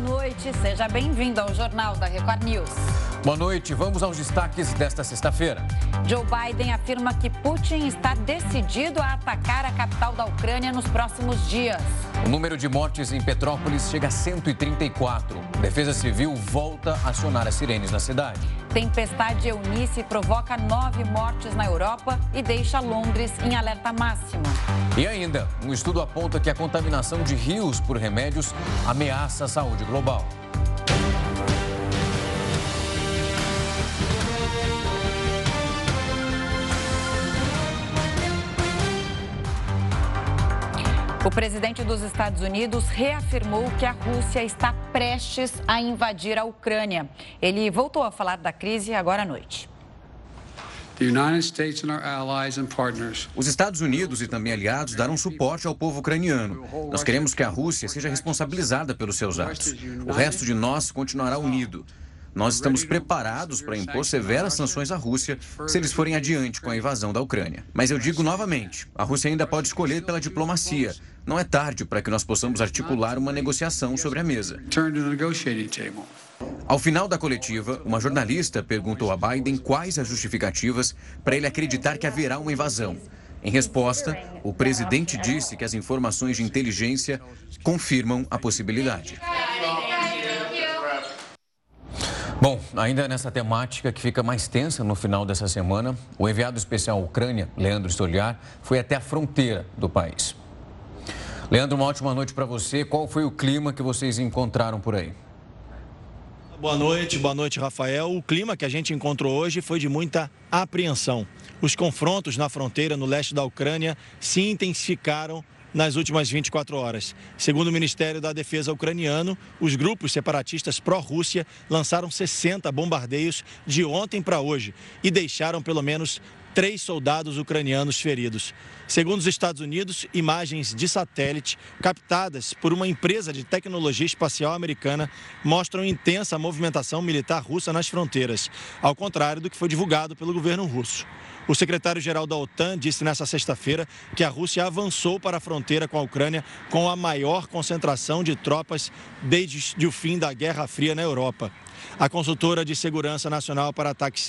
noite. Seja bem-vindo ao Jornal da Record News. Boa noite. Vamos aos destaques desta sexta-feira. Joe Biden afirma que Putin está decidido a atacar a capital da Ucrânia nos próximos dias. O número de mortes em Petrópolis chega a 134. Defesa Civil volta a acionar as sirenes na cidade. Tempestade Eunice provoca nove mortes na Europa e deixa Londres em alerta máximo. E ainda, um estudo aponta que a contaminação de rios por remédios ameaça a saúde global. O presidente dos Estados Unidos reafirmou que a Rússia está prestes a invadir a Ucrânia. Ele voltou a falar da crise agora à noite. Os Estados Unidos e também aliados darão suporte ao povo ucraniano. Nós queremos que a Rússia seja responsabilizada pelos seus atos. O resto de nós continuará unido. Nós estamos preparados para impor severas sanções à Rússia se eles forem adiante com a invasão da Ucrânia. Mas eu digo novamente: a Rússia ainda pode escolher pela diplomacia. Não é tarde para que nós possamos articular uma negociação sobre a mesa. Ao final da coletiva, uma jornalista perguntou a Biden quais as justificativas para ele acreditar que haverá uma invasão. Em resposta, o presidente disse que as informações de inteligência confirmam a possibilidade. Bom, ainda nessa temática que fica mais tensa no final dessa semana, o enviado especial à Ucrânia, Leandro Stoliar, foi até a fronteira do país. Leandro, uma ótima noite para você. Qual foi o clima que vocês encontraram por aí? Boa noite, boa noite, Rafael. O clima que a gente encontrou hoje foi de muita apreensão. Os confrontos na fronteira no leste da Ucrânia se intensificaram nas últimas 24 horas. Segundo o Ministério da Defesa ucraniano, os grupos separatistas pró-Rússia lançaram 60 bombardeios de ontem para hoje e deixaram pelo menos três soldados ucranianos feridos. Segundo os Estados Unidos, imagens de satélite captadas por uma empresa de tecnologia espacial americana mostram intensa movimentação militar russa nas fronteiras, ao contrário do que foi divulgado pelo governo russo. O secretário-geral da OTAN disse nesta sexta-feira que a Rússia avançou para a fronteira com a Ucrânia com a maior concentração de tropas desde o fim da Guerra Fria na Europa. A consultora de segurança nacional para ataques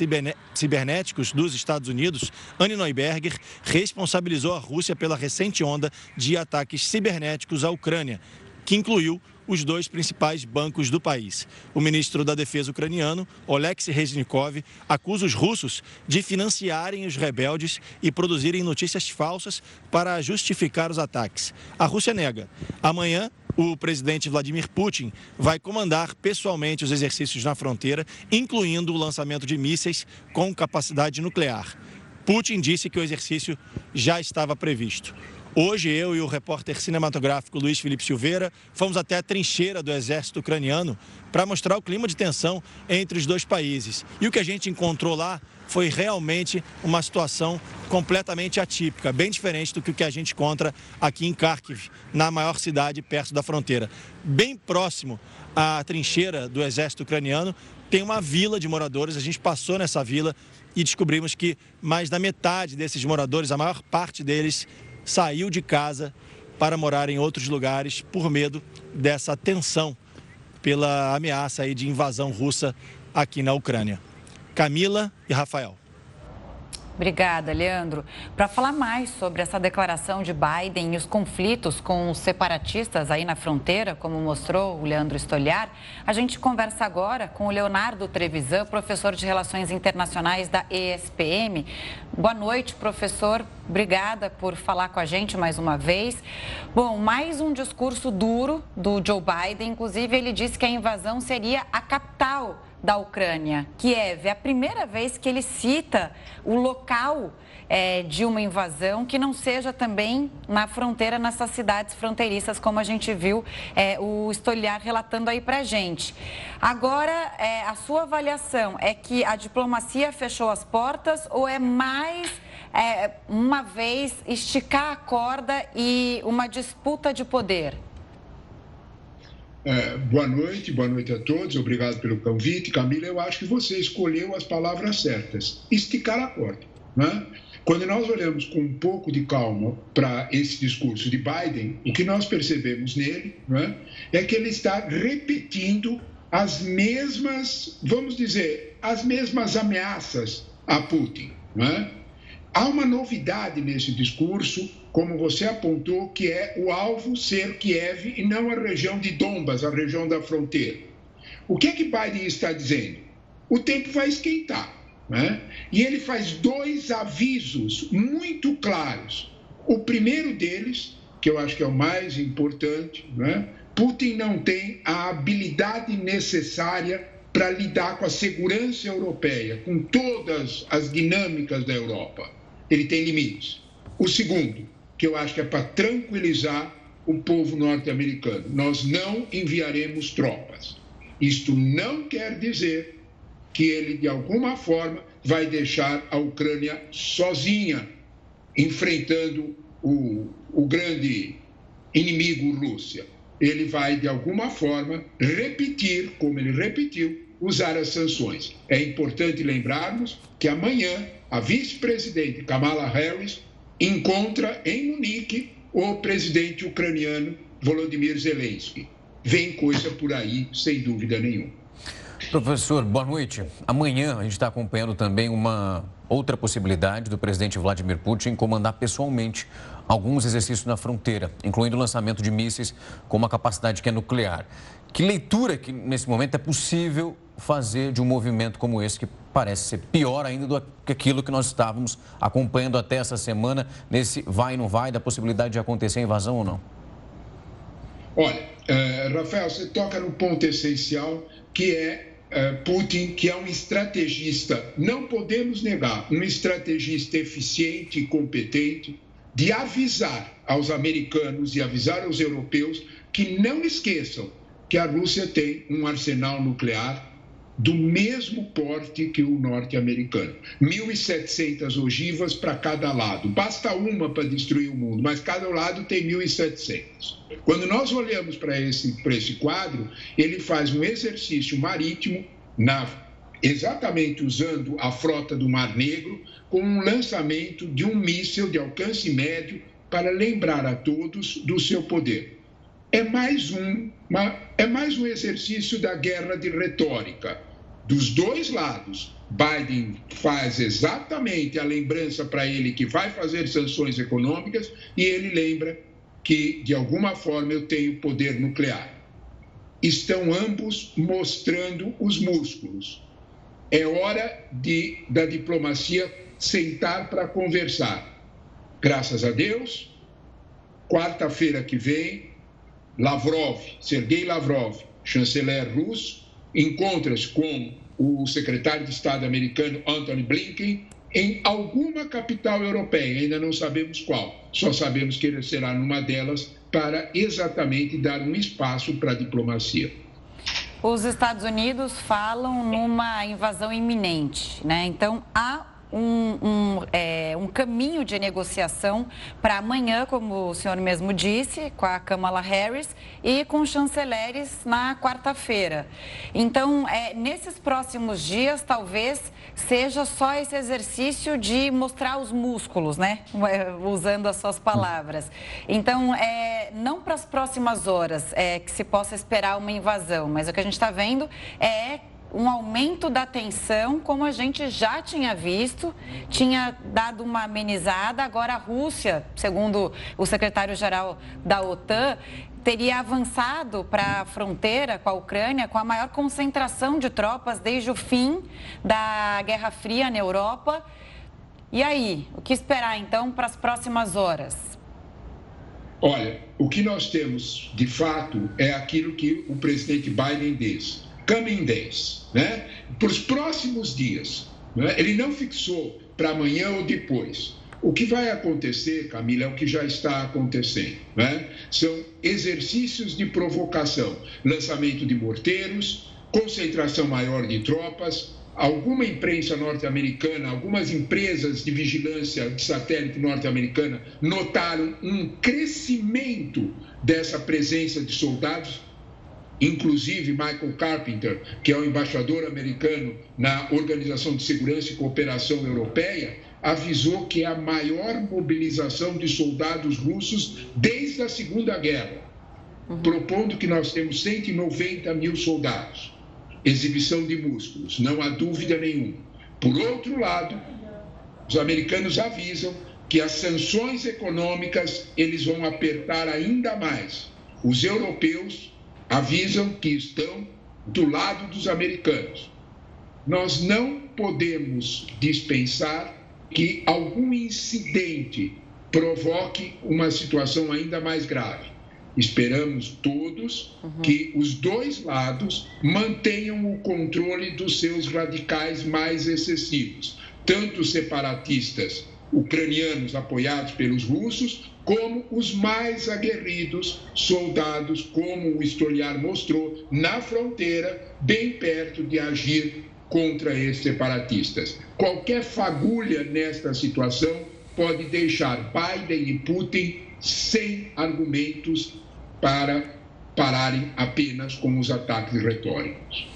cibernéticos dos Estados Unidos, Anne Neuberger, responsabilizou a Rússia pela recente onda de ataques cibernéticos à Ucrânia, que incluiu os dois principais bancos do país. O ministro da Defesa ucraniano, Oleksiy Reznikov, acusa os russos de financiarem os rebeldes e produzirem notícias falsas para justificar os ataques. A Rússia nega. Amanhã, o presidente Vladimir Putin vai comandar pessoalmente os exercícios na fronteira, incluindo o lançamento de mísseis com capacidade nuclear. Putin disse que o exercício já estava previsto. Hoje, eu e o repórter cinematográfico Luiz Felipe Silveira fomos até a trincheira do exército ucraniano para mostrar o clima de tensão entre os dois países. E o que a gente encontrou lá foi realmente uma situação completamente atípica, bem diferente do que a gente encontra aqui em Kharkiv, na maior cidade perto da fronteira. Bem próximo à trincheira do exército ucraniano, tem uma vila de moradores. A gente passou nessa vila e descobrimos que mais da metade desses moradores, a maior parte deles, saiu de casa para morar em outros lugares por medo dessa tensão pela ameaça aí de invasão russa aqui na Ucrânia. Camila e Rafael. Obrigada, Leandro. Para falar mais sobre essa declaração de Biden e os conflitos com os separatistas aí na fronteira, como mostrou o Leandro Stoliar, a gente conversa agora com o Leonardo Trevisan, professor de Relações Internacionais da ESPM. Boa noite, professor. Obrigada por falar com a gente mais uma vez. Bom, mais um discurso duro do Joe Biden. Inclusive, ele disse que a invasão seria a capital da Ucrânia, Kiev. É a primeira vez que ele cita o local é, de uma invasão que não seja também na fronteira, nessas cidades fronteiriças, como a gente viu é, o Stoliar relatando aí para gente. Agora, é, a sua avaliação é que a diplomacia fechou as portas ou é mais é, uma vez esticar a corda e uma disputa de poder? É, boa noite, boa noite a todos, obrigado pelo convite. Camila, eu acho que você escolheu as palavras certas. Esticar a corda. Né? Quando nós olhamos com um pouco de calma para esse discurso de Biden, o que nós percebemos nele é? é que ele está repetindo as mesmas, vamos dizer, as mesmas ameaças a Putin. É? Há uma novidade nesse discurso, como você apontou, que é o alvo ser Kiev e não a região de Donbas, a região da fronteira. O que é que Biden está dizendo? O tempo vai esquentar. Né? E ele faz dois avisos muito claros. O primeiro deles, que eu acho que é o mais importante, né? Putin não tem a habilidade necessária para lidar com a segurança europeia, com todas as dinâmicas da Europa. Ele tem limites. O segundo, que eu acho que é para tranquilizar o povo norte-americano, nós não enviaremos tropas. Isto não quer dizer que ele, de alguma forma, vai deixar a Ucrânia sozinha, enfrentando o, o grande inimigo Rússia. Ele vai, de alguma forma, repetir, como ele repetiu, usar as sanções. É importante lembrarmos que amanhã a vice-presidente Kamala Harris encontra em Munique o presidente ucraniano Volodymyr Zelensky. Vem coisa por aí, sem dúvida nenhuma. Professor, boa noite. Amanhã a gente está acompanhando também uma outra possibilidade do presidente Vladimir Putin comandar pessoalmente alguns exercícios na fronteira, incluindo o lançamento de mísseis com uma capacidade que é nuclear. Que leitura que nesse momento é possível fazer de um movimento como esse, que parece ser pior ainda do que aquilo que nós estávamos acompanhando até essa semana, nesse vai não vai, da possibilidade de acontecer a invasão ou não? Olha, uh, Rafael, você toca no ponto essencial que é eh, Putin, que é um estrategista, não podemos negar, um estrategista eficiente e competente, de avisar aos americanos e avisar aos europeus que não esqueçam que a Rússia tem um arsenal nuclear do mesmo porte que o norte-americano. 1.700 ogivas para cada lado. Basta uma para destruir o mundo, mas cada lado tem 1.700. Quando nós olhamos para esse, esse quadro, ele faz um exercício marítimo na, exatamente usando a frota do Mar Negro, com um lançamento de um míssil de alcance médio para lembrar a todos do seu poder. É mais um, uma, é mais um exercício da guerra de retórica dos dois lados, Biden faz exatamente a lembrança para ele que vai fazer sanções econômicas e ele lembra que, de alguma forma, eu tenho poder nuclear. Estão ambos mostrando os músculos. É hora de, da diplomacia sentar para conversar. Graças a Deus, quarta-feira que vem, Lavrov, Sergei Lavrov, chanceler russo, encontra-se com o secretário de Estado americano Anthony Blinken em alguma capital europeia, ainda não sabemos qual, só sabemos que ele será numa delas para exatamente dar um espaço para a diplomacia. Os Estados Unidos falam numa invasão iminente, né? Então há um, um, é, um caminho de negociação para amanhã, como o senhor mesmo disse, com a Kamala Harris e com os chanceleres na quarta-feira. Então, é, nesses próximos dias, talvez seja só esse exercício de mostrar os músculos, né? Usando as suas palavras. Então, é, não para as próximas horas é, que se possa esperar uma invasão, mas o que a gente está vendo é um aumento da tensão, como a gente já tinha visto, tinha dado uma amenizada. Agora, a Rússia, segundo o secretário-geral da OTAN, teria avançado para a fronteira com a Ucrânia com a maior concentração de tropas desde o fim da Guerra Fria na Europa. E aí, o que esperar então para as próximas horas? Olha, o que nós temos de fato é aquilo que o presidente Biden disse coming days, né? para os próximos dias. Né? Ele não fixou para amanhã ou depois. O que vai acontecer, Camila, é o que já está acontecendo. Né? São exercícios de provocação, lançamento de morteiros, concentração maior de tropas. Alguma imprensa norte-americana, algumas empresas de vigilância de satélite norte-americana notaram um crescimento dessa presença de soldados Inclusive, Michael Carpenter, que é o embaixador americano na Organização de Segurança e Cooperação Europeia, avisou que é a maior mobilização de soldados russos desde a Segunda Guerra, uhum. propondo que nós temos 190 mil soldados. Exibição de músculos, não há dúvida nenhuma. Por outro lado, os americanos avisam que as sanções econômicas eles vão apertar ainda mais. Os europeus avisam que estão do lado dos americanos. Nós não podemos dispensar que algum incidente provoque uma situação ainda mais grave. Esperamos todos uhum. que os dois lados mantenham o controle dos seus radicais mais excessivos, tanto separatistas ucranianos apoiados pelos russos, como os mais aguerridos soldados, como o historiar mostrou, na fronteira, bem perto de agir contra esses separatistas. Qualquer fagulha nesta situação pode deixar Biden e Putin sem argumentos para pararem apenas com os ataques retóricos.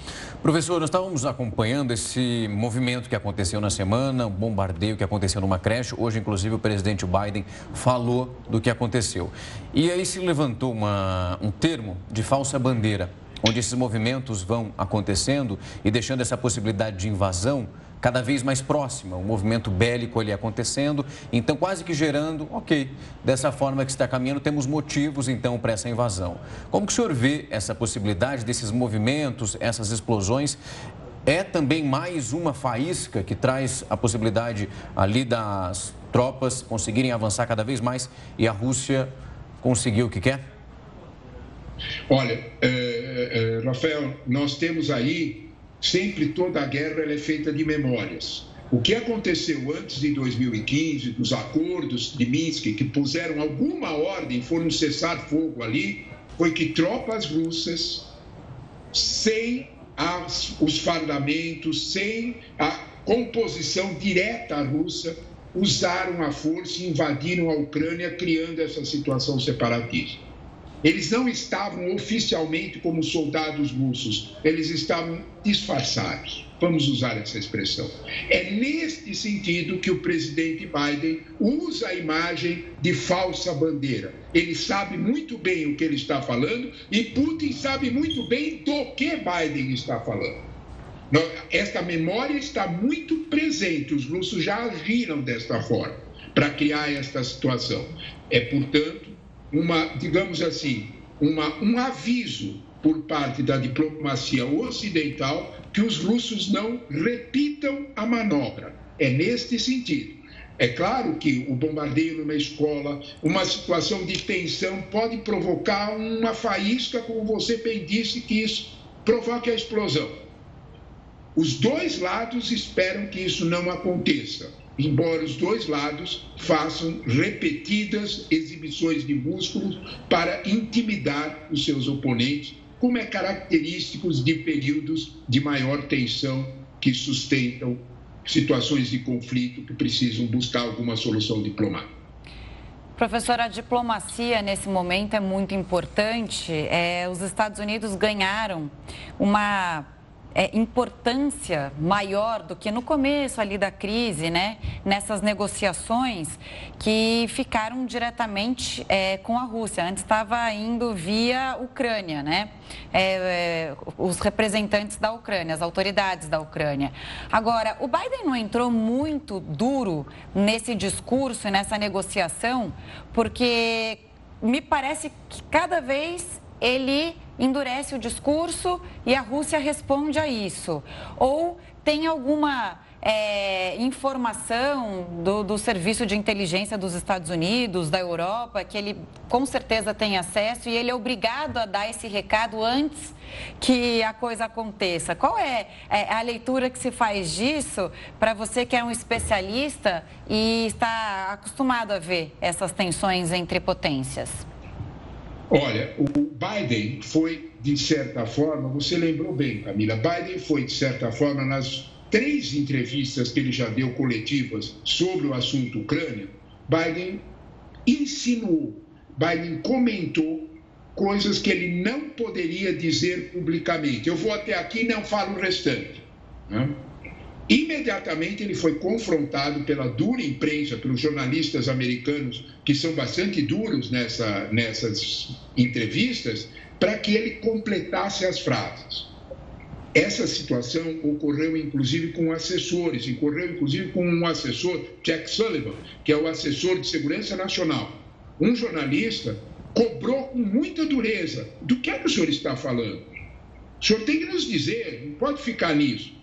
Professor, nós estávamos acompanhando esse movimento que aconteceu na semana, um bombardeio que aconteceu numa creche. Hoje, inclusive, o presidente Biden falou do que aconteceu. E aí se levantou uma, um termo de falsa bandeira, onde esses movimentos vão acontecendo e deixando essa possibilidade de invasão cada vez mais próxima, um movimento bélico ali acontecendo, então quase que gerando, ok, dessa forma que está caminhando, temos motivos então para essa invasão. Como que o senhor vê essa possibilidade desses movimentos, essas explosões? É também mais uma faísca que traz a possibilidade ali das tropas conseguirem avançar cada vez mais e a Rússia conseguir o que quer? Olha, é, é, Rafael, nós temos aí Sempre toda a guerra é feita de memórias. O que aconteceu antes de 2015, dos acordos de Minsk, que puseram alguma ordem, foram cessar fogo ali, foi que tropas russas, sem as, os fardamentos, sem a composição direta russa, usaram a força e invadiram a Ucrânia, criando essa situação separatista. Eles não estavam oficialmente como soldados russos, eles estavam disfarçados. Vamos usar essa expressão. É neste sentido que o presidente Biden usa a imagem de falsa bandeira. Ele sabe muito bem o que ele está falando e Putin sabe muito bem do que Biden está falando. Esta memória está muito presente, os russos já agiram desta forma para criar esta situação. É, portanto, uma, digamos assim, uma, um aviso por parte da diplomacia ocidental que os russos não repitam a manobra. É neste sentido. É claro que o bombardeio numa escola, uma situação de tensão, pode provocar uma faísca, como você bem disse, que isso provoque a explosão. Os dois lados esperam que isso não aconteça embora os dois lados façam repetidas exibições de músculos para intimidar os seus oponentes, como é característico de períodos de maior tensão que sustentam situações de conflito que precisam buscar alguma solução diplomática. Professora, a diplomacia nesse momento é muito importante. É, os Estados Unidos ganharam uma é, importância maior do que no começo ali da crise, né? Nessas negociações que ficaram diretamente é, com a Rússia. Antes estava indo via Ucrânia, né? É, é, os representantes da Ucrânia, as autoridades da Ucrânia. Agora, o Biden não entrou muito duro nesse discurso e nessa negociação, porque me parece que cada vez ele endurece o discurso e a Rússia responde a isso? Ou tem alguma é, informação do, do, Serviço de Inteligência dos Estados Unidos, da Europa, que ele com certeza tem acesso e ele é obrigado a dar esse recado antes que a coisa aconteça? Qual é, é a leitura que se faz disso para você que é um especialista e está acostumado a ver essas tensões entre potências? Olha, o Biden foi, de certa forma, você lembrou bem, Camila, Biden foi, de certa forma, nas três entrevistas que ele já deu coletivas sobre o assunto Ucrânia, Biden insinuou, Biden comentou coisas que ele não poderia dizer publicamente. Eu vou até aqui e não falo o restante. Né? Imediatamente ele foi confrontado pela dura imprensa, pelos jornalistas americanos, que são bastante duros nessa, nessas entrevistas, para que ele completasse as frases. Essa situação ocorreu inclusive com assessores, ocorreu inclusive com um assessor, Jack Sullivan, que é o assessor de segurança nacional. Um jornalista cobrou com muita dureza do que é que o senhor está falando. O senhor tem que nos dizer, não pode ficar nisso.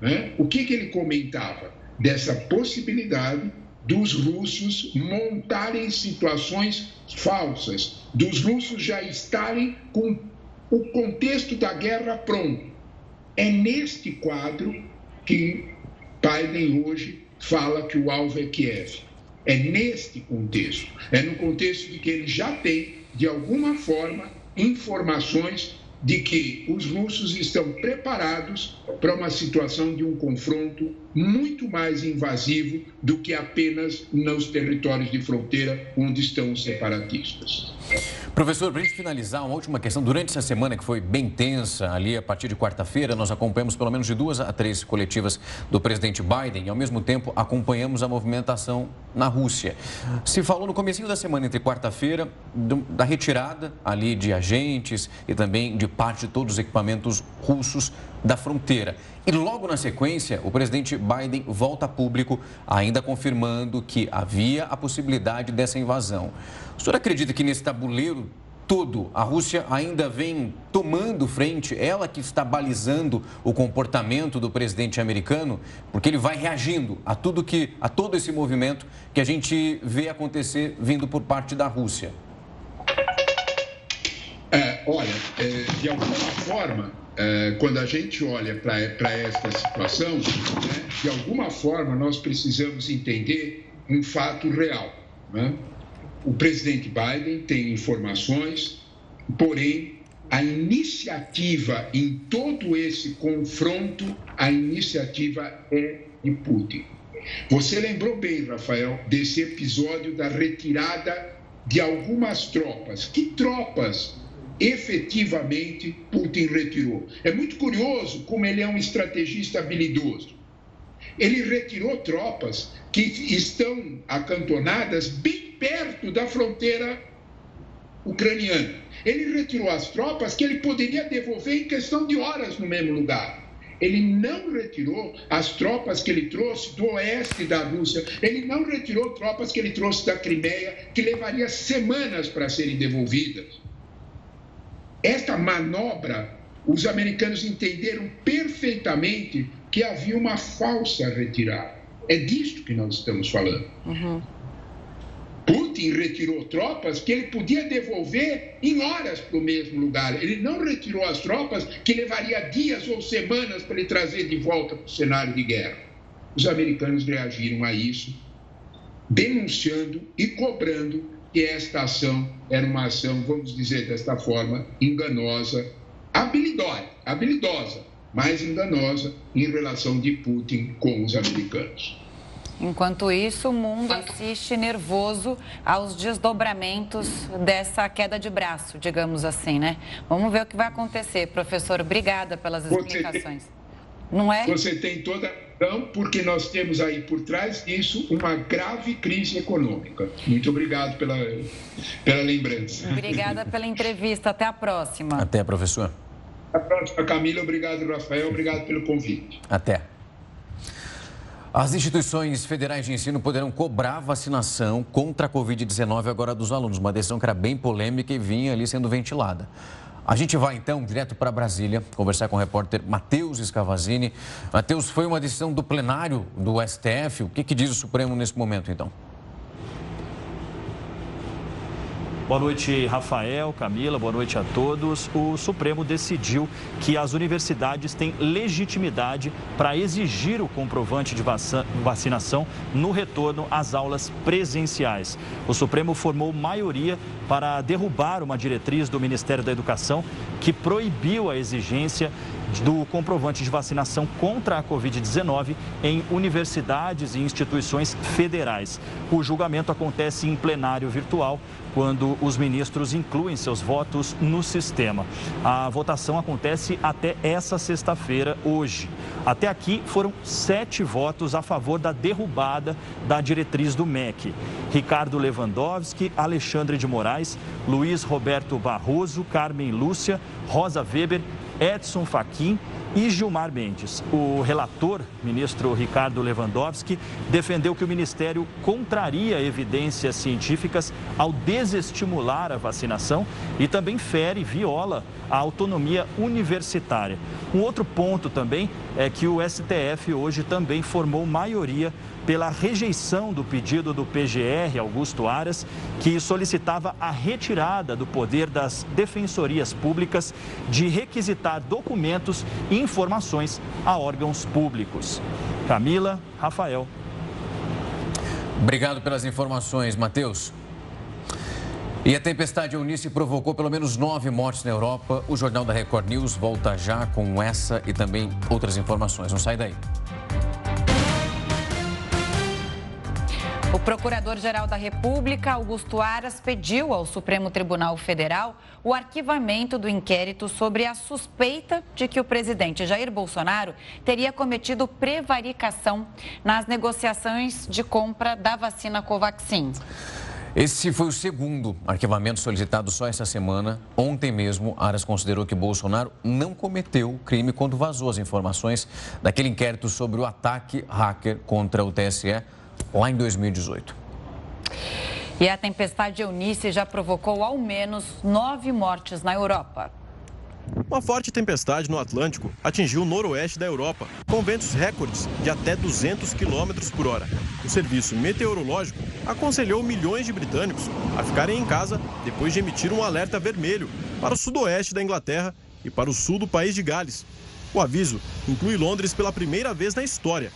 Né? O que, que ele comentava? Dessa possibilidade dos russos montarem situações falsas, dos russos já estarem com o contexto da guerra pronto. É neste quadro que Biden hoje fala que o alvo é Kiev. É neste contexto. É no contexto de que ele já tem, de alguma forma, informações de que os russos estão preparados para uma situação de um confronto muito mais invasivo do que apenas nos territórios de fronteira onde estão os separatistas. Professor, para a gente finalizar, uma última questão. Durante essa semana, que foi bem tensa, ali a partir de quarta-feira, nós acompanhamos pelo menos de duas a três coletivas do presidente Biden e, ao mesmo tempo, acompanhamos a movimentação na Rússia. Se falou no começo da semana, entre quarta-feira, da retirada ali de agentes e também de parte de todos os equipamentos russos da fronteira. E logo na sequência, o presidente Biden volta a público, ainda confirmando que havia a possibilidade dessa invasão. O senhor acredita que nesse tabuleiro todo a Rússia ainda vem tomando frente, ela que está balizando o comportamento do presidente americano, porque ele vai reagindo a tudo que a todo esse movimento que a gente vê acontecer vindo por parte da Rússia? É, olha, é, de alguma forma, é, quando a gente olha para esta situação, né, de alguma forma nós precisamos entender um fato real. Né? O presidente Biden tem informações, porém, a iniciativa em todo esse confronto, a iniciativa é de Putin. Você lembrou bem, Rafael, desse episódio da retirada de algumas tropas. Que tropas efetivamente Putin retirou? É muito curioso como ele é um estrategista habilidoso. Ele retirou tropas que estão acantonadas bem perto da fronteira ucraniana. Ele retirou as tropas que ele poderia devolver em questão de horas no mesmo lugar. Ele não retirou as tropas que ele trouxe do oeste da Rússia. Ele não retirou tropas que ele trouxe da Crimeia, que levaria semanas para serem devolvidas. Esta manobra, os americanos entenderam perfeitamente que havia uma falsa retirada. É disto que nós estamos falando. Uhum. Putin retirou tropas que ele podia devolver em horas para o mesmo lugar. Ele não retirou as tropas que levaria dias ou semanas para ele trazer de volta para o cenário de guerra. Os americanos reagiram a isso, denunciando e cobrando que esta ação era uma ação, vamos dizer desta forma, enganosa, habilidosa, habilidosa, mas enganosa em relação de Putin com os americanos. Enquanto isso, o mundo assiste nervoso aos desdobramentos dessa queda de braço, digamos assim, né? Vamos ver o que vai acontecer. Professor, obrigada pelas explicações. Tem, Não é? Você tem toda razão, porque nós temos aí por trás disso uma grave crise econômica. Muito obrigado pela, pela lembrança. Obrigada pela entrevista. Até a próxima. Até, professor. Até a próxima, Camila. Obrigado, Rafael. Obrigado pelo convite. Até. As instituições federais de ensino poderão cobrar vacinação contra a Covid-19 agora dos alunos. Uma decisão que era bem polêmica e vinha ali sendo ventilada. A gente vai então direto para Brasília conversar com o repórter Matheus Escavazini. Matheus, foi uma decisão do plenário do STF. O que, que diz o Supremo nesse momento então? Boa noite, Rafael, Camila, boa noite a todos. O Supremo decidiu que as universidades têm legitimidade para exigir o comprovante de vacinação no retorno às aulas presenciais. O Supremo formou maioria para derrubar uma diretriz do Ministério da Educação que proibiu a exigência do comprovante de vacinação contra a Covid-19 em universidades e instituições federais. O julgamento acontece em plenário virtual quando os ministros incluem seus votos no sistema. A votação acontece até essa sexta-feira, hoje. Até aqui foram sete votos a favor da derrubada da diretriz do MEC. Ricardo Lewandowski, Alexandre de Moraes, Luiz Roberto Barroso, Carmen Lúcia, Rosa Weber, Edson Fachin e Gilmar Mendes. O relator, ministro Ricardo Lewandowski, defendeu que o ministério contraria evidências científicas ao desestimular a vacinação e também fere, viola a autonomia universitária. Um outro ponto também é que o STF hoje também formou maioria pela rejeição do pedido do PGR Augusto Aras, que solicitava a retirada do poder das defensorias públicas de requisitar documentos e informações a órgãos públicos. Camila, Rafael. Obrigado pelas informações, Matheus. E a tempestade Eunice provocou pelo menos nove mortes na Europa. O Jornal da Record News volta já com essa e também outras informações. Não sai daí. O Procurador-Geral da República, Augusto Aras, pediu ao Supremo Tribunal Federal o arquivamento do inquérito sobre a suspeita de que o presidente Jair Bolsonaro teria cometido prevaricação nas negociações de compra da vacina Covaxin. Esse foi o segundo arquivamento solicitado só essa semana. Ontem mesmo, Aras considerou que Bolsonaro não cometeu crime quando vazou as informações daquele inquérito sobre o ataque hacker contra o TSE lá em 2018. E a tempestade Eunice já provocou ao menos nove mortes na Europa. Uma forte tempestade no Atlântico atingiu o noroeste da Europa, com ventos recordes de até 200 km por hora. O serviço meteorológico aconselhou milhões de britânicos a ficarem em casa depois de emitir um alerta vermelho para o sudoeste da Inglaterra e para o sul do país de Gales. O aviso inclui Londres pela primeira vez na história.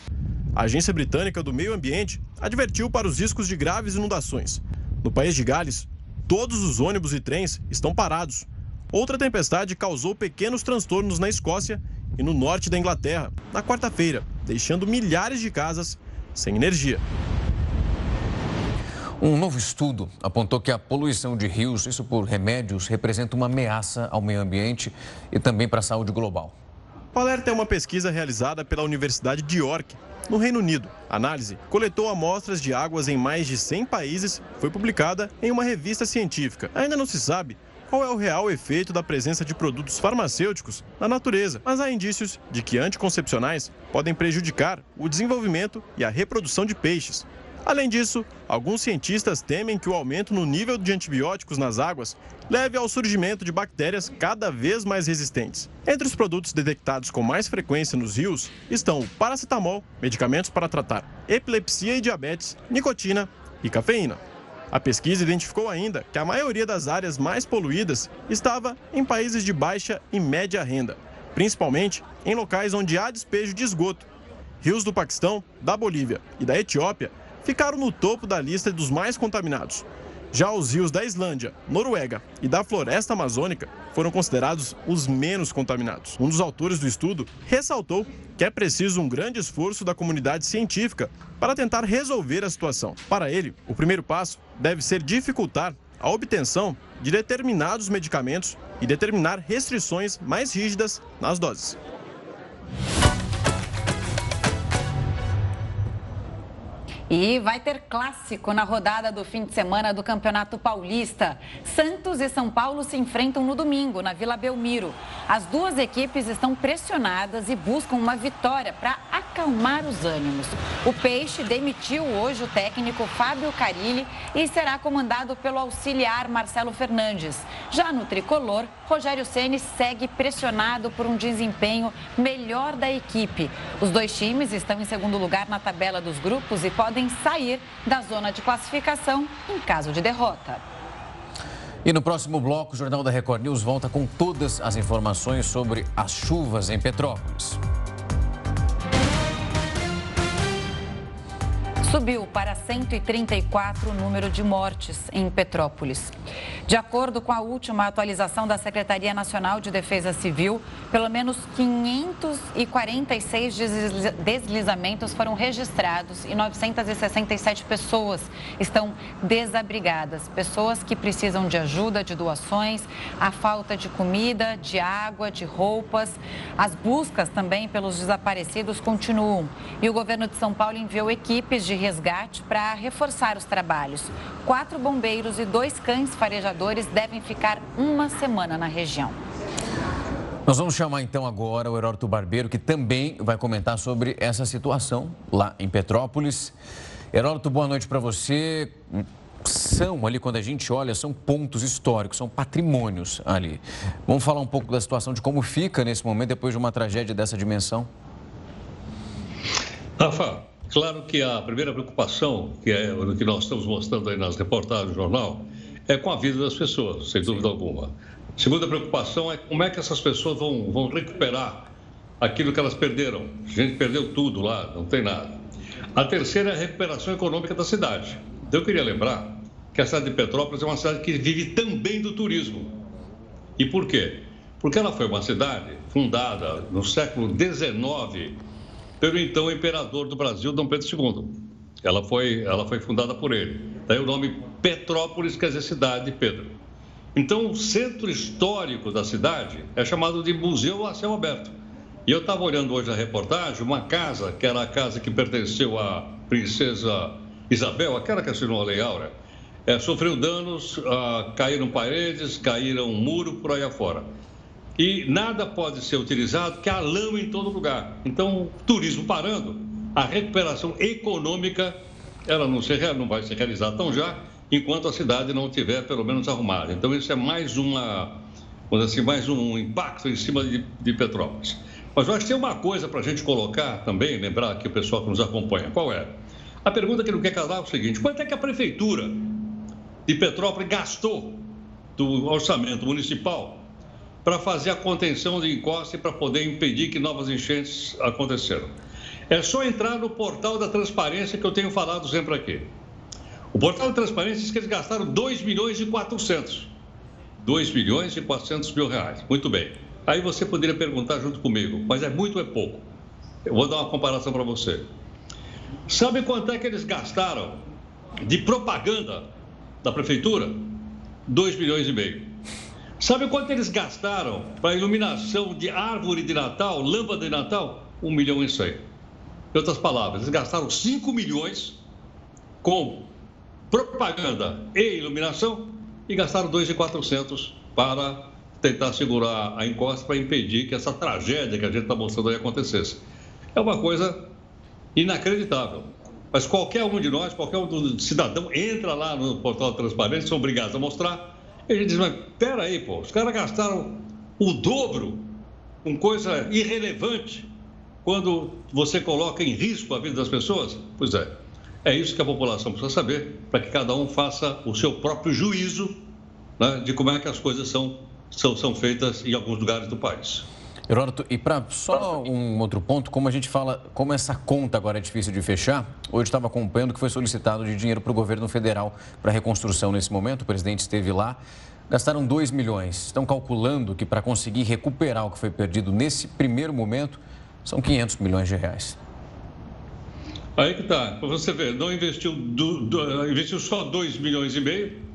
A Agência Britânica do Meio Ambiente advertiu para os riscos de graves inundações. No país de Gales, todos os ônibus e trens estão parados. Outra tempestade causou pequenos transtornos na Escócia e no norte da Inglaterra na quarta-feira, deixando milhares de casas sem energia. Um novo estudo apontou que a poluição de rios, isso por remédios, representa uma ameaça ao meio ambiente e também para a saúde global. O alerta é uma pesquisa realizada pela Universidade de York, no Reino Unido. A análise coletou amostras de águas em mais de 100 países, foi publicada em uma revista científica. Ainda não se sabe qual é o real efeito da presença de produtos farmacêuticos na natureza, mas há indícios de que anticoncepcionais podem prejudicar o desenvolvimento e a reprodução de peixes. Além disso, alguns cientistas temem que o aumento no nível de antibióticos nas águas leve ao surgimento de bactérias cada vez mais resistentes. Entre os produtos detectados com mais frequência nos rios estão o paracetamol, medicamentos para tratar epilepsia e diabetes, nicotina e cafeína. A pesquisa identificou ainda que a maioria das áreas mais poluídas estava em países de baixa e média renda, principalmente em locais onde há despejo de esgoto. Rios do Paquistão, da Bolívia e da Etiópia ficaram no topo da lista dos mais contaminados. Já os rios da Islândia, Noruega e da floresta amazônica foram considerados os menos contaminados. Um dos autores do estudo ressaltou que é preciso um grande esforço da comunidade científica para tentar resolver a situação. Para ele, o primeiro passo deve ser dificultar a obtenção de determinados medicamentos e determinar restrições mais rígidas nas doses. E vai ter clássico na rodada do fim de semana do Campeonato Paulista. Santos e São Paulo se enfrentam no domingo, na Vila Belmiro. As duas equipes estão pressionadas e buscam uma vitória para acalmar os ânimos. O Peixe demitiu hoje o técnico Fábio Carilli e será comandado pelo auxiliar Marcelo Fernandes. Já no tricolor, Rogério Ceni segue pressionado por um desempenho melhor da equipe. Os dois times estão em segundo lugar na tabela dos grupos e podem podem sair da zona de classificação em caso de derrota. E no próximo bloco, o Jornal da Record News volta com todas as informações sobre as chuvas em Petrópolis. Subiu para 134 o número de mortes em Petrópolis. De acordo com a última atualização da Secretaria Nacional de Defesa Civil, pelo menos 546 deslizamentos foram registrados e 967 pessoas estão desabrigadas. Pessoas que precisam de ajuda, de doações, a falta de comida, de água, de roupas. As buscas também pelos desaparecidos continuam. E o governo de São Paulo enviou equipes de resgate para reforçar os trabalhos. Quatro bombeiros e dois cães farejadores devem ficar uma semana na região. Nós vamos chamar então agora o Heródoto Barbeiro, que também vai comentar sobre essa situação lá em Petrópolis. Heródoto, boa noite para você. São ali, quando a gente olha, são pontos históricos, são patrimônios ali. Vamos falar um pouco da situação de como fica nesse momento, depois de uma tragédia dessa dimensão? Rafa, claro que a primeira preocupação, que é o que nós estamos mostrando aí nas reportagens do jornal, é com a vida das pessoas, sem dúvida alguma. Segunda preocupação é como é que essas pessoas vão, vão recuperar aquilo que elas perderam. A gente perdeu tudo lá, não tem nada. A terceira é a recuperação econômica da cidade. Eu queria lembrar que a cidade de Petrópolis é uma cidade que vive também do turismo. E por quê? Porque ela foi uma cidade fundada no século XIX pelo então imperador do Brasil, Dom Pedro II. Ela foi, ela foi fundada por ele. Daí o nome Petrópolis quer dizer cidade de Pedro. Então, o centro histórico da cidade é chamado de Museu a Céu Aberto. E eu estava olhando hoje a reportagem, uma casa, que era a casa que pertenceu à princesa Isabel, aquela que assinou a Lei Áurea, é, sofreu danos, ah, caíram paredes, caíram um muro, por aí afora. E nada pode ser utilizado, que há lama em todo lugar. Então, turismo parando, a recuperação econômica, ela não, se, não vai se realizar tão já, enquanto a cidade não tiver pelo menos arrumada. Então, isso é mais uma, assim, mais um impacto em cima de, de Petrópolis. Mas eu acho que tem uma coisa para a gente colocar também, lembrar aqui o pessoal que nos acompanha. Qual é? A pergunta que não quer calar é o seguinte: quanto é que a prefeitura de Petrópolis gastou do orçamento municipal para fazer a contenção de encosta e para poder impedir que novas enchentes aconteceram? É só entrar no portal da transparência que eu tenho falado sempre aqui. O portal de transparência diz que eles gastaram 2 milhões e 400. 2 milhões e 400 mil reais. Muito bem. Aí você poderia perguntar junto comigo, mas é muito ou é pouco? Eu vou dar uma comparação para você. Sabe quanto é que eles gastaram de propaganda da prefeitura? 2 milhões e meio. Sabe quanto eles gastaram para iluminação de árvore de Natal, lâmpada de Natal? 1 milhão e 100. Em outras palavras, eles gastaram 5 milhões com propaganda e iluminação e gastaram 2.400 para tentar segurar a encosta para impedir que essa tragédia que a gente está mostrando aí acontecesse. É uma coisa inacreditável. Mas qualquer um de nós, qualquer um do cidadão, entra lá no portal de transparência, são obrigados a mostrar, e gente diz, mas peraí, pô, os caras gastaram o dobro com coisa irrelevante quando você coloca em risco a vida das pessoas? Pois é, é isso que a população precisa saber, para que cada um faça o seu próprio juízo né, de como é que as coisas são, são, são feitas em alguns lugares do país. Heródoto, e para só um outro ponto, como a gente fala, como essa conta agora é difícil de fechar, hoje estava acompanhando que foi solicitado de dinheiro para o governo federal para reconstrução nesse momento, o presidente esteve lá, gastaram 2 milhões. Estão calculando que para conseguir recuperar o que foi perdido nesse primeiro momento, são 500 milhões de reais. Aí que tá. Você vê, não investiu, do, do, investiu só 2 milhões e meio?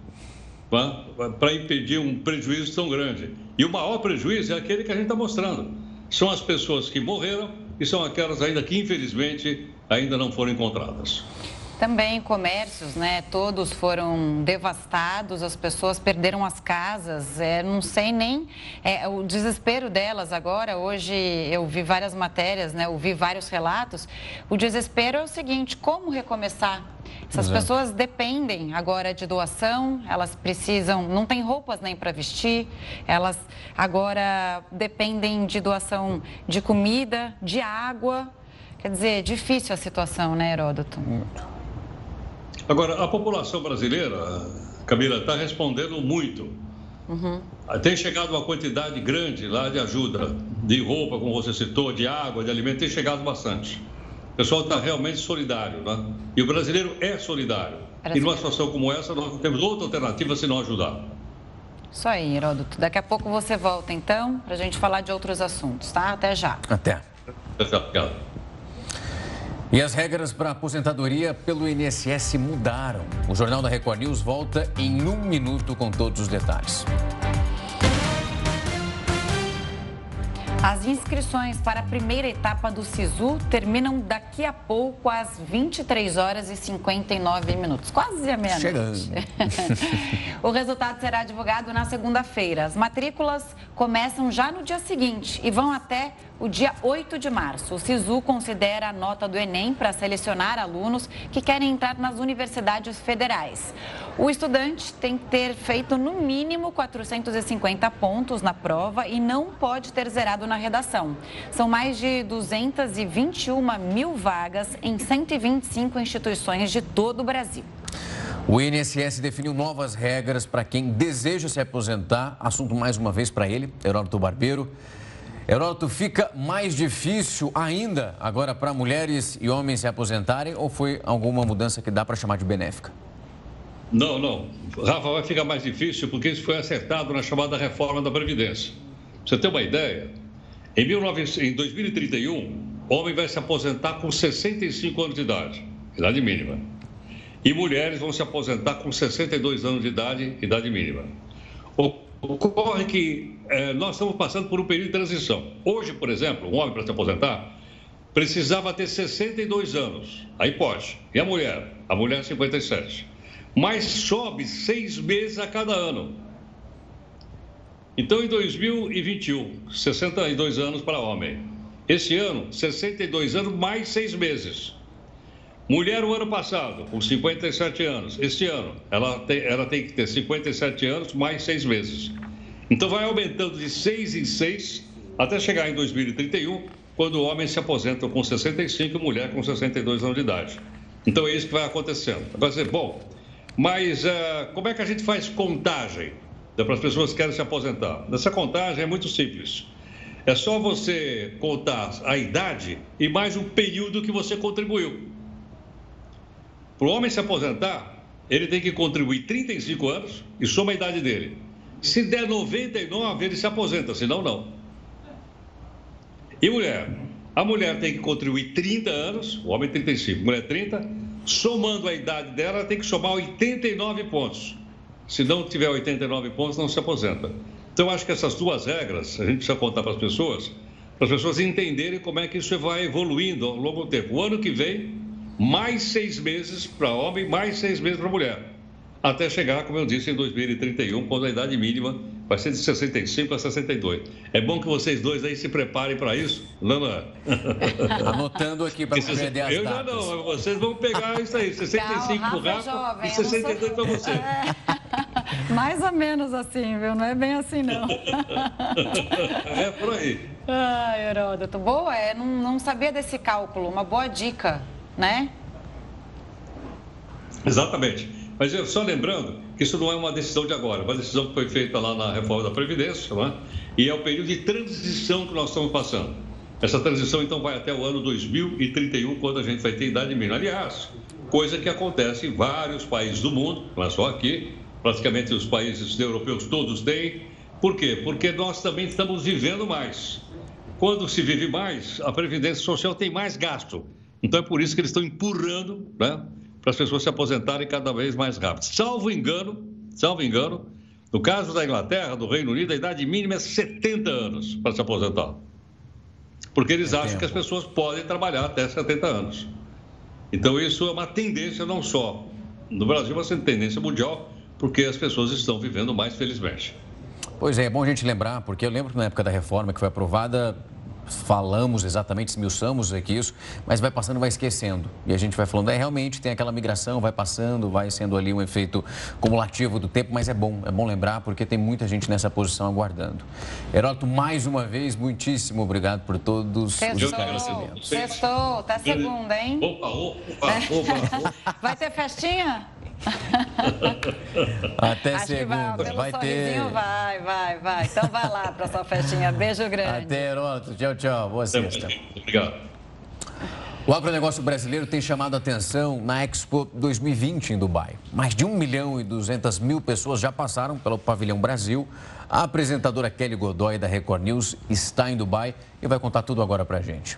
Para impedir um prejuízo tão grande. E o maior prejuízo é aquele que a gente está mostrando. São as pessoas que morreram e são aquelas ainda que, infelizmente, ainda não foram encontradas. Também comércios, né? Todos foram devastados, as pessoas perderam as casas. É, não sei nem é, o desespero delas agora. Hoje eu vi várias matérias, né? Eu vi vários relatos. O desespero é o seguinte: como recomeçar? Essas Exato. pessoas dependem agora de doação, elas precisam, não tem roupas nem para vestir, elas agora dependem de doação de comida, de água. Quer dizer, difícil a situação, né, Heródoto? Agora, a população brasileira, Camila, está respondendo muito. Uhum. Tem chegado uma quantidade grande lá de ajuda, de roupa, como você citou, de água, de alimento, tem chegado bastante. pessoal está realmente solidário, né? E o brasileiro é solidário. E numa situação como essa, nós não temos outra alternativa se não ajudar. Isso aí, Heródoto. Daqui a pouco você volta, então, para a gente falar de outros assuntos, tá? Até já. Até. Até, obrigado. E as regras para aposentadoria pelo INSS mudaram. O Jornal da Record News volta em um minuto com todos os detalhes. As inscrições para a primeira etapa do SISU terminam daqui a pouco às 23 horas e 59 minutos, quase a meia-noite. o resultado será divulgado na segunda-feira. As matrículas começam já no dia seguinte e vão até o dia 8 de março. O SISU considera a nota do Enem para selecionar alunos que querem entrar nas universidades federais. O estudante tem que ter feito no mínimo 450 pontos na prova e não pode ter zerado na redação. São mais de 221 mil vagas em 125 instituições de todo o Brasil. O INSS definiu novas regras para quem deseja se aposentar. Assunto mais uma vez para ele, Heródoto Barbeiro. Heródoto, fica mais difícil ainda agora para mulheres e homens se aposentarem ou foi alguma mudança que dá para chamar de benéfica? Não, não. Rafa, vai ficar mais difícil porque isso foi acertado na chamada reforma da Previdência. Você ter uma ideia, em, 19... em 2031, homem vai se aposentar com 65 anos de idade, idade mínima. E mulheres vão se aposentar com 62 anos de idade, idade mínima. Ocorre que é, nós estamos passando por um período de transição. Hoje, por exemplo, um homem para se aposentar precisava ter 62 anos. Aí pode. E a mulher? A mulher 57. Mas sobe seis meses a cada ano. Então, em 2021, 62 anos para homem. Esse ano, 62 anos mais seis meses. Mulher, o ano passado, com 57 anos. Este ano, ela tem, ela tem que ter 57 anos mais seis meses. Então, vai aumentando de seis em seis até chegar em 2031, quando o homem se aposenta com 65 e mulher com 62 anos de idade. Então, é isso que vai acontecendo. Vai ser bom. Mas uh, como é que a gente faz contagem para as pessoas que querem se aposentar? Essa contagem é muito simples. É só você contar a idade e mais o período que você contribuiu. Para o homem se aposentar, ele tem que contribuir 35 anos e soma a idade dele. Se der 99, ele se aposenta, senão não. E mulher? A mulher tem que contribuir 30 anos, o homem 35, mulher 30, somando a idade dela, tem que somar 89 pontos. Se não tiver 89 pontos, não se aposenta. Então, acho que essas duas regras a gente precisa contar para as pessoas, para as pessoas entenderem como é que isso vai evoluindo ao longo do tempo. O ano que vem, mais seis meses para homem, mais seis meses para mulher. Até chegar, como eu disse, em 2031, quando a idade mínima vai ser de 65 a 62. É bom que vocês dois aí se preparem para isso, Lana. Anotando aqui para perder as Eu datas. já não, vocês vão pegar isso aí, 65 para o Rafa e 62 para você. Mais ou menos assim, viu? Não é bem assim, não. é por aí. Ai, Heródoto. Boa, é, não, não sabia desse cálculo. Uma boa dica né? Exatamente. Mas eu, só lembrando que isso não é uma decisão de agora, uma decisão que foi feita lá na reforma da Previdência, é? e é o período de transição que nós estamos passando. Essa transição, então, vai até o ano 2031, quando a gente vai ter idade mínima. Aliás, coisa que acontece em vários países do mundo, não é só aqui, praticamente os países europeus todos têm. Por quê? Porque nós também estamos vivendo mais. Quando se vive mais, a Previdência Social tem mais gasto. Então é por isso que eles estão empurrando né, para as pessoas se aposentarem cada vez mais rápido. Salvo engano, salvo engano, no caso da Inglaterra, do Reino Unido, a idade mínima é 70 anos para se aposentar. Porque eles é acham tempo. que as pessoas podem trabalhar até 70 anos. Então isso é uma tendência não só no Brasil, mas é uma tendência mundial, porque as pessoas estão vivendo mais felizmente. Pois é, é bom a gente lembrar, porque eu lembro que na época da reforma que foi aprovada, falamos exatamente, esmiuçamos aqui isso, mas vai passando vai esquecendo. E a gente vai falando, é realmente tem aquela migração, vai passando, vai sendo ali um efeito cumulativo do tempo, mas é bom, é bom lembrar porque tem muita gente nessa posição aguardando. Heródoto, mais uma vez, muitíssimo obrigado por todos Sextou. os agradecimentos. Sextou, tá segunda, hein? Opa, opa, opa, opa. Vai ter festinha? Até Acho segunda. vai, vai ter. Vai, vai, vai. Então vai lá para sua festinha. Beijo grande. Até, Heródoto. Tchau, tchau. Boa sexta. Obrigado. O agronegócio brasileiro tem chamado a atenção na Expo 2020 em Dubai. Mais de 1 milhão e 200 mil pessoas já passaram pelo Pavilhão Brasil. A apresentadora Kelly Godoy, da Record News, está em Dubai e vai contar tudo agora para a gente.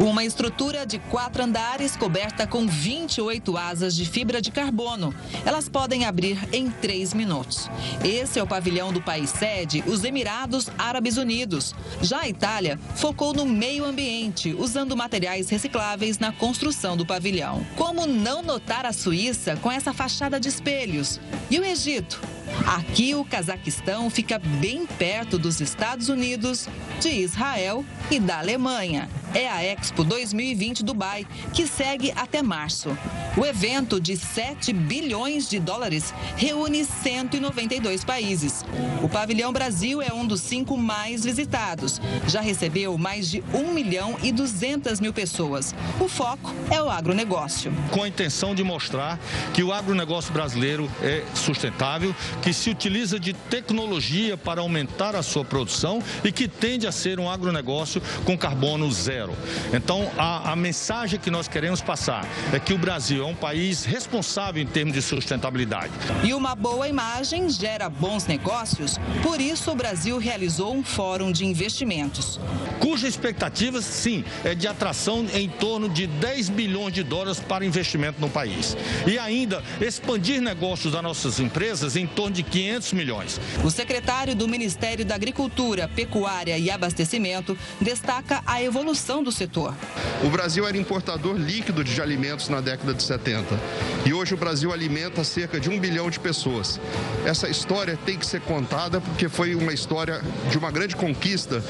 Uma estrutura de quatro andares coberta com 28 asas de fibra de carbono. Elas podem abrir em três minutos. Esse é o pavilhão do país sede, os Emirados Árabes Unidos. Já a Itália focou no meio ambiente, usando materiais recicláveis na construção do pavilhão. Como não notar a Suíça com essa fachada de espelhos? E o Egito? Aqui, o Cazaquistão fica bem perto dos Estados Unidos, de Israel e da Alemanha. É a Expo 2020 Dubai, que segue até março. O evento de 7 bilhões de dólares reúne 192 países. O Pavilhão Brasil é um dos cinco mais visitados. Já recebeu mais de 1 milhão e 200 mil pessoas. O foco é o agronegócio. Com a intenção de mostrar que o agronegócio brasileiro é sustentável, que se utiliza de tecnologia para aumentar a sua produção e que tende a ser um agronegócio com carbono zero. Então, a, a mensagem que nós queremos passar é que o Brasil é um país responsável em termos de sustentabilidade. E uma boa imagem gera bons negócios, por isso o Brasil realizou um fórum de investimentos. Cuja expectativa, sim, é de atração em torno de 10 bilhões de dólares para investimento no país. E ainda expandir negócios das nossas empresas em torno de 500 milhões. O secretário do Ministério da Agricultura, Pecuária e Abastecimento destaca a evolução do setor. O Brasil era importador líquido de alimentos na década de 70 e hoje o Brasil alimenta cerca de um bilhão de pessoas. Essa história tem que ser contada porque foi uma história de uma grande conquista,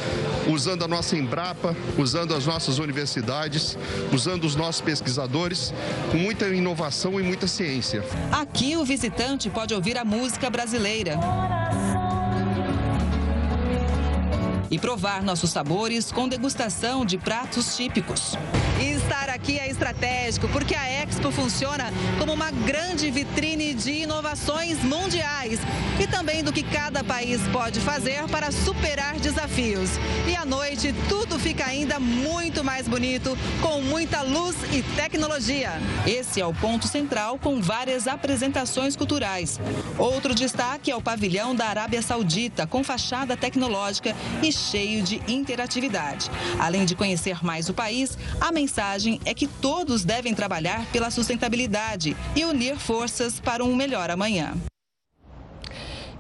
usando a nossa Embrapa, usando as nossas universidades, usando os nossos pesquisadores, com muita inovação e muita ciência. Aqui o visitante pode ouvir a música brasileira e provar nossos sabores com degustação de pratos típicos. E estar aqui é estratégico porque a Expo funciona como uma grande vitrine de inovações mundiais e também do que cada país pode fazer para superar desafios. E à noite tudo fica ainda muito mais bonito, com muita luz e tecnologia. Esse é o ponto central com várias apresentações culturais. Outro destaque é o pavilhão da Arábia Saudita, com fachada tecnológica e cheio de interatividade. Além de conhecer mais o país, a mensagem é que todos devem trabalhar pela sustentabilidade e unir forças para um melhor amanhã.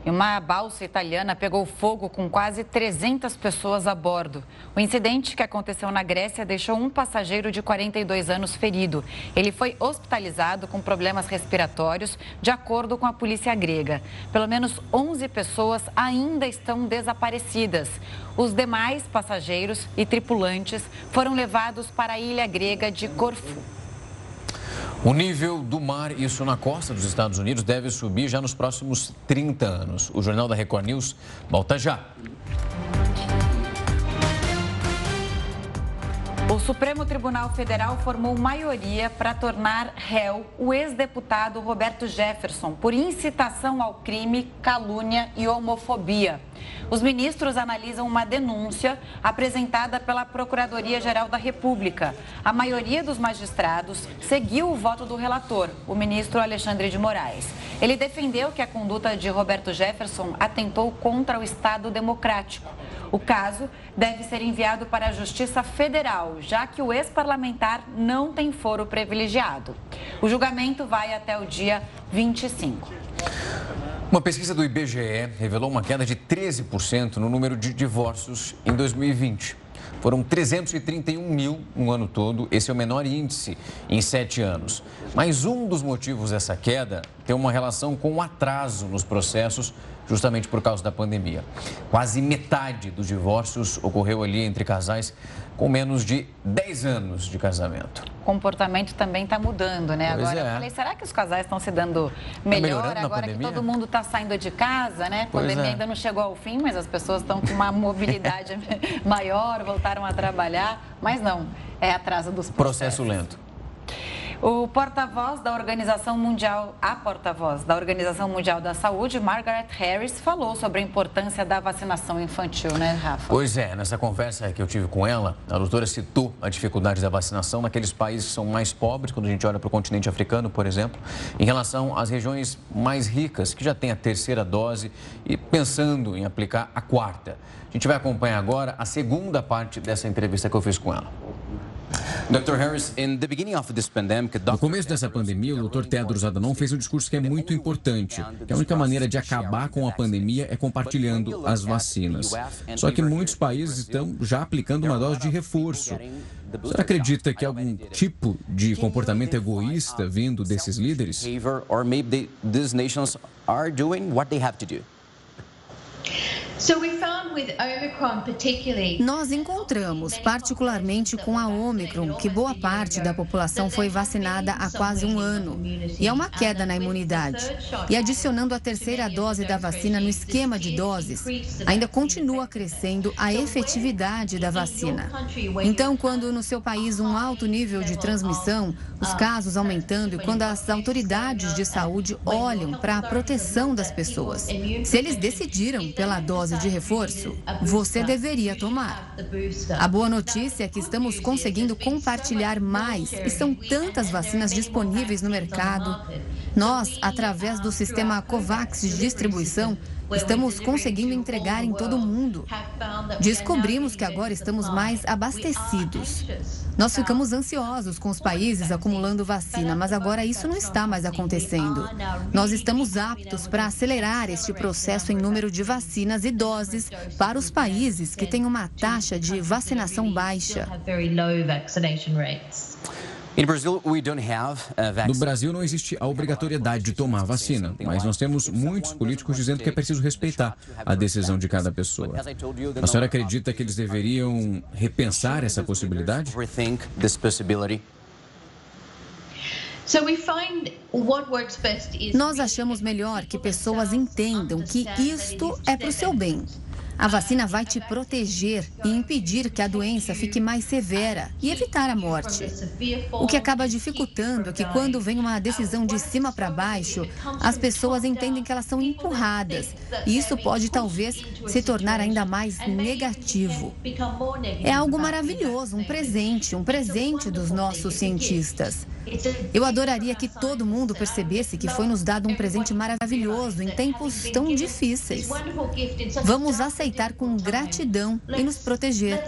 Uma balsa italiana pegou fogo com quase 300 pessoas a bordo. O incidente que aconteceu na Grécia deixou um passageiro de 42 anos ferido. Ele foi hospitalizado com problemas respiratórios, de acordo com a polícia grega. Pelo menos 11 pessoas ainda estão desaparecidas. Os demais passageiros e tripulantes foram levados para a ilha grega de Corfu. O nível do mar, isso na costa dos Estados Unidos, deve subir já nos próximos 30 anos. O Jornal da Record News volta já. O Supremo Tribunal Federal formou maioria para tornar réu o ex-deputado Roberto Jefferson por incitação ao crime, calúnia e homofobia. Os ministros analisam uma denúncia apresentada pela Procuradoria-Geral da República. A maioria dos magistrados seguiu o voto do relator, o ministro Alexandre de Moraes. Ele defendeu que a conduta de Roberto Jefferson atentou contra o Estado democrático. O caso deve ser enviado para a Justiça Federal, já que o ex-parlamentar não tem foro privilegiado. O julgamento vai até o dia 25. Uma pesquisa do IBGE revelou uma queda de 13% no número de divórcios em 2020. Foram 331 mil no ano todo, esse é o menor índice em sete anos. Mas um dos motivos dessa queda tem uma relação com o atraso nos processos, justamente por causa da pandemia. Quase metade dos divórcios ocorreu ali entre casais com menos de 10 anos de casamento. O comportamento também está mudando, né? Pois agora é. eu falei, será que os casais estão se dando melhor melhorando na agora que todo mundo está saindo de casa, né? A Pois pandemia é. ainda não chegou ao fim, mas as pessoas estão com uma mobilidade maior, voltaram a trabalhar, mas não, é atraso dos processos. Processo lento. O porta-voz da Organização Mundial, a porta-voz da Organização Mundial da Saúde, Margaret Harris, falou sobre a importância da vacinação infantil, né, Rafa? Pois é, nessa conversa que eu tive com ela, a doutora citou a dificuldade da vacinação naqueles países que são mais pobres, quando a gente olha para o continente africano, por exemplo, em relação às regiões mais ricas, que já têm a terceira dose e pensando em aplicar a quarta. A gente vai acompanhar agora a segunda parte dessa entrevista que eu fiz com ela. No começo dessa pandemia, o Dr. Tedros Adhanom fez um discurso que é muito importante, que a única maneira de acabar com a pandemia é compartilhando as vacinas. Só que muitos países estão já aplicando uma dose de reforço. Você acredita que algum tipo de comportamento egoísta vindo desses líderes? Nós encontramos, particularmente com a Omicron, que boa parte da população foi vacinada há quase um ano. E é uma queda na imunidade. E adicionando a terceira dose da vacina no esquema de doses, ainda continua crescendo a efetividade da vacina. Então, quando no seu país um alto nível de transmissão, os casos aumentando e quando as autoridades de saúde olham para a proteção das pessoas, se eles decidiram pela dose de reforço, você deveria tomar. A boa notícia é que estamos conseguindo compartilhar mais e são tantas vacinas disponíveis no mercado. Nós, através do sistema COVAX de distribuição, Estamos conseguindo entregar em todo o mundo. Descobrimos que agora estamos mais abastecidos. Nós ficamos ansiosos com os países acumulando vacina, mas agora isso não está mais acontecendo. Nós estamos aptos para acelerar este processo em número de vacinas e doses para os países que têm uma taxa de vacinação baixa. No Brasil não existe a obrigatoriedade de tomar a vacina, mas nós temos muitos políticos dizendo que é preciso respeitar a decisão de cada pessoa. A senhora acredita que eles deveriam repensar essa possibilidade? Nós achamos melhor que pessoas entendam que isto é para o seu bem. A vacina vai te proteger e impedir que a doença fique mais severa e evitar a morte. O que acaba dificultando é que quando vem uma decisão de cima para baixo, as pessoas entendem que elas são empurradas. E isso pode talvez se tornar ainda mais negativo. É algo maravilhoso, um presente, um presente dos nossos cientistas. Eu adoraria que todo mundo percebesse que foi nos dado um presente maravilhoso em tempos tão difíceis. Vamos aceitar com gratidão e nos proteger.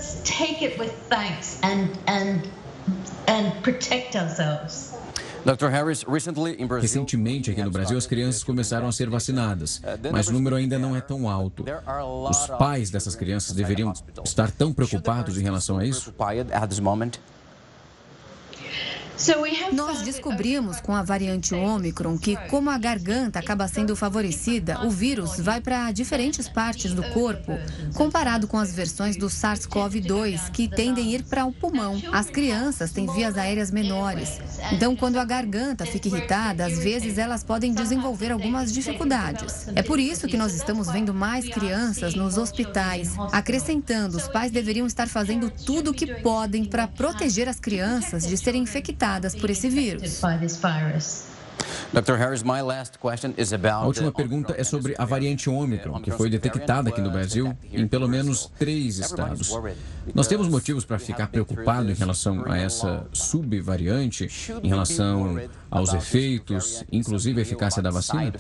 Recentemente, aqui no Brasil, as crianças começaram a ser vacinadas, mas o número ainda não é tão alto. Os pais dessas crianças deveriam estar tão preocupados em relação a isso? Nós descobrimos com a variante Omicron que, como a garganta acaba sendo favorecida, o vírus vai para diferentes partes do corpo, comparado com as versões do SARS-CoV-2, que tendem a ir para o pulmão. As crianças têm vias aéreas menores. Então, quando a garganta fica irritada, às vezes elas podem desenvolver algumas dificuldades. É por isso que nós estamos vendo mais crianças nos hospitais. Acrescentando, os pais deveriam estar fazendo tudo o que podem para proteger as crianças de serem infectadas infectadas por esse vírus. A última pergunta é sobre a variante Ômicron, que foi detectada aqui no Brasil em pelo menos três estados. Nós temos motivos para ficar preocupado em relação a essa subvariante, em relação aos efeitos, inclusive a eficácia da vacina?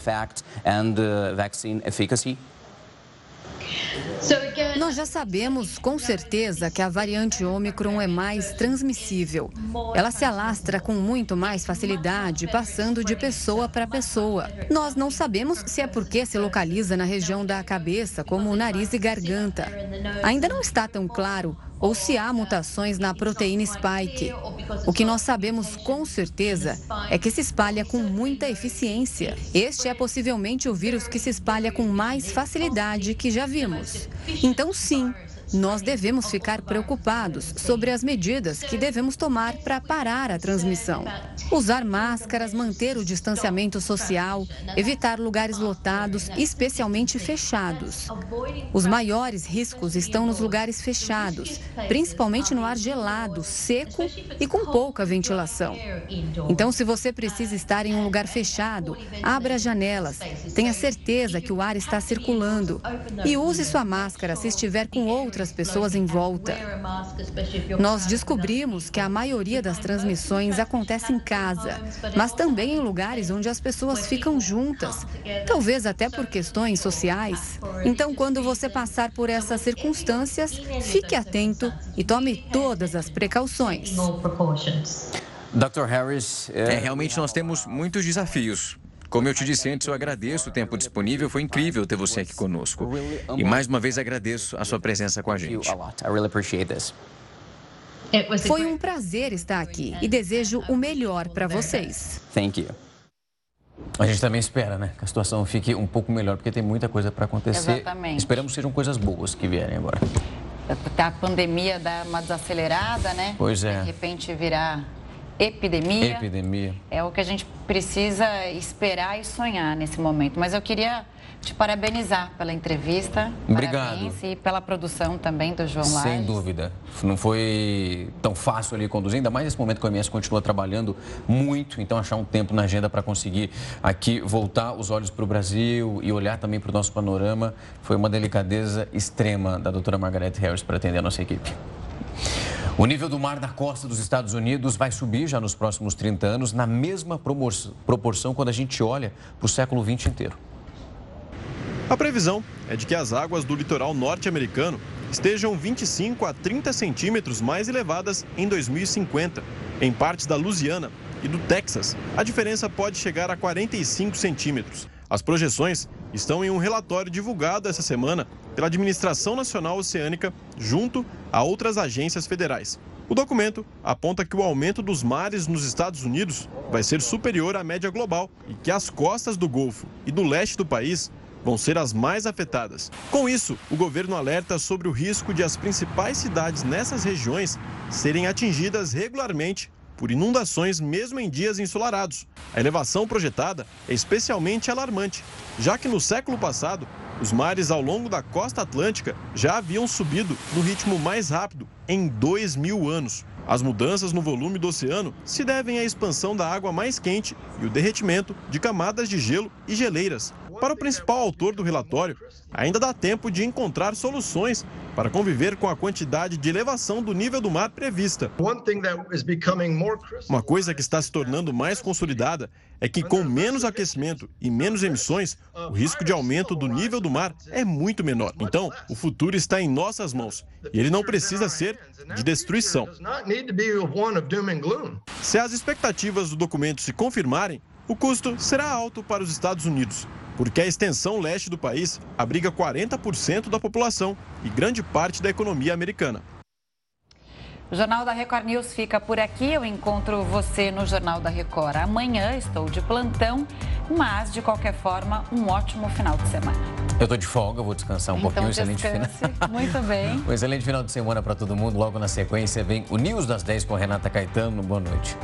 Nós já sabemos com certeza que a variante Ômicron é mais transmissível. Ela se alastra com muito mais facilidade, passando de pessoa para pessoa. Nós não sabemos se é porque se localiza na região da cabeça, como o nariz e garganta. Ainda não está tão claro ou se há mutações na proteína spike. O que nós sabemos com certeza é que se espalha com muita eficiência. Este é possivelmente o vírus que se espalha com mais facilidade que já vimos. Então, sim, nós devemos ficar preocupados sobre as medidas que devemos tomar para parar a transmissão. Usar máscaras, manter o distanciamento social, evitar lugares lotados, especialmente fechados. Os maiores riscos estão nos lugares fechados, principalmente no ar gelado, seco e com pouca ventilação. Então, se você precisa estar em um lugar fechado, abra as janelas, tenha certeza que o ar está circulando e use sua máscara se estiver com outras pessoas em volta. Nós descobrimos que a maioria das transmissões acontece em casa, mas também em lugares onde as pessoas ficam juntas, talvez até por questões sociais. Então, quando você passar por essas circunstâncias, fique atento e tome todas as precauções. Dr. Harris, é, realmente nós temos muitos desafios. Como eu te disse antes, eu agradeço o tempo disponível. Foi incrível ter você aqui conosco. E mais uma vez agradeço a sua presença com a gente. Foi um prazer estar aqui e desejo o melhor para vocês. Thank you. A gente também espera, né, que a situação fique um pouco melhor, porque tem muita coisa para acontecer. Exatamente. Esperamos que sejam coisas boas que vierem agora. A pandemia dá uma desacelerada, né? Pois é. De repente virar epidemia. Epidemia. É o que a gente precisa esperar e sonhar nesse momento. Mas eu queria te parabenizar pela entrevista. Obrigado. Parabéns e pela produção também do João Lages. Sem dúvida. Não foi tão fácil ali conduzir, ainda mais nesse momento que o MS continua trabalhando muito, então achar um tempo na agenda para conseguir aqui voltar os olhos para o Brasil e olhar também para o nosso panorama. Foi uma delicadeza extrema da doutora Margaret Harris para atender a nossa equipe. O nível do mar da costa dos Estados Unidos vai subir já nos próximos 30 anos, na mesma proporção quando a gente olha para o século XX inteiro. A previsão é de que as águas do litoral norte-americano estejam 25 a 30 centímetros mais elevadas em 2050. Em partes da Louisiana e do Texas, a diferença pode chegar a 45 centímetros. As projeções estão em um relatório divulgado essa semana pela Administração Nacional Oceânica, junto a outras agências federais. O documento aponta que o aumento dos mares nos Estados Unidos vai ser superior à média global e que as costas do Golfo e do leste do país vão ser as mais afetadas. Com isso, o governo alerta sobre o risco de as principais cidades nessas regiões serem atingidas regularmente por inundações mesmo em dias ensolarados. A elevação projetada é especialmente alarmante, já que no século passado, os mares ao longo da costa atlântica já haviam subido no ritmo mais rápido em dois mil anos. As mudanças no volume do oceano se devem à expansão da água mais quente e o derretimento de camadas de gelo e geleiras, para o principal autor do relatório, ainda dá tempo de encontrar soluções para conviver com a quantidade de elevação do nível do mar prevista. Uma coisa que está se tornando mais consolidada é que, com menos aquecimento e menos emissões, o risco de aumento do nível do mar é muito menor. Então, o futuro está em nossas mãos e ele não precisa ser de destruição. Se as expectativas do documento se confirmarem, o custo será alto para os Estados Unidos, porque a extensão leste do país abriga 40% da população e grande parte da economia americana. O Jornal da Record News fica por aqui. Eu encontro você no Jornal da Record amanhã. Estou de plantão, mas de qualquer forma, um ótimo final de semana. Eu estou de folga, vou descansar um então, pouquinho. Excelente final. Muito bem. um excelente final de semana para todo mundo. Logo na sequência vem o News das 10 com Renata Caetano. Boa noite.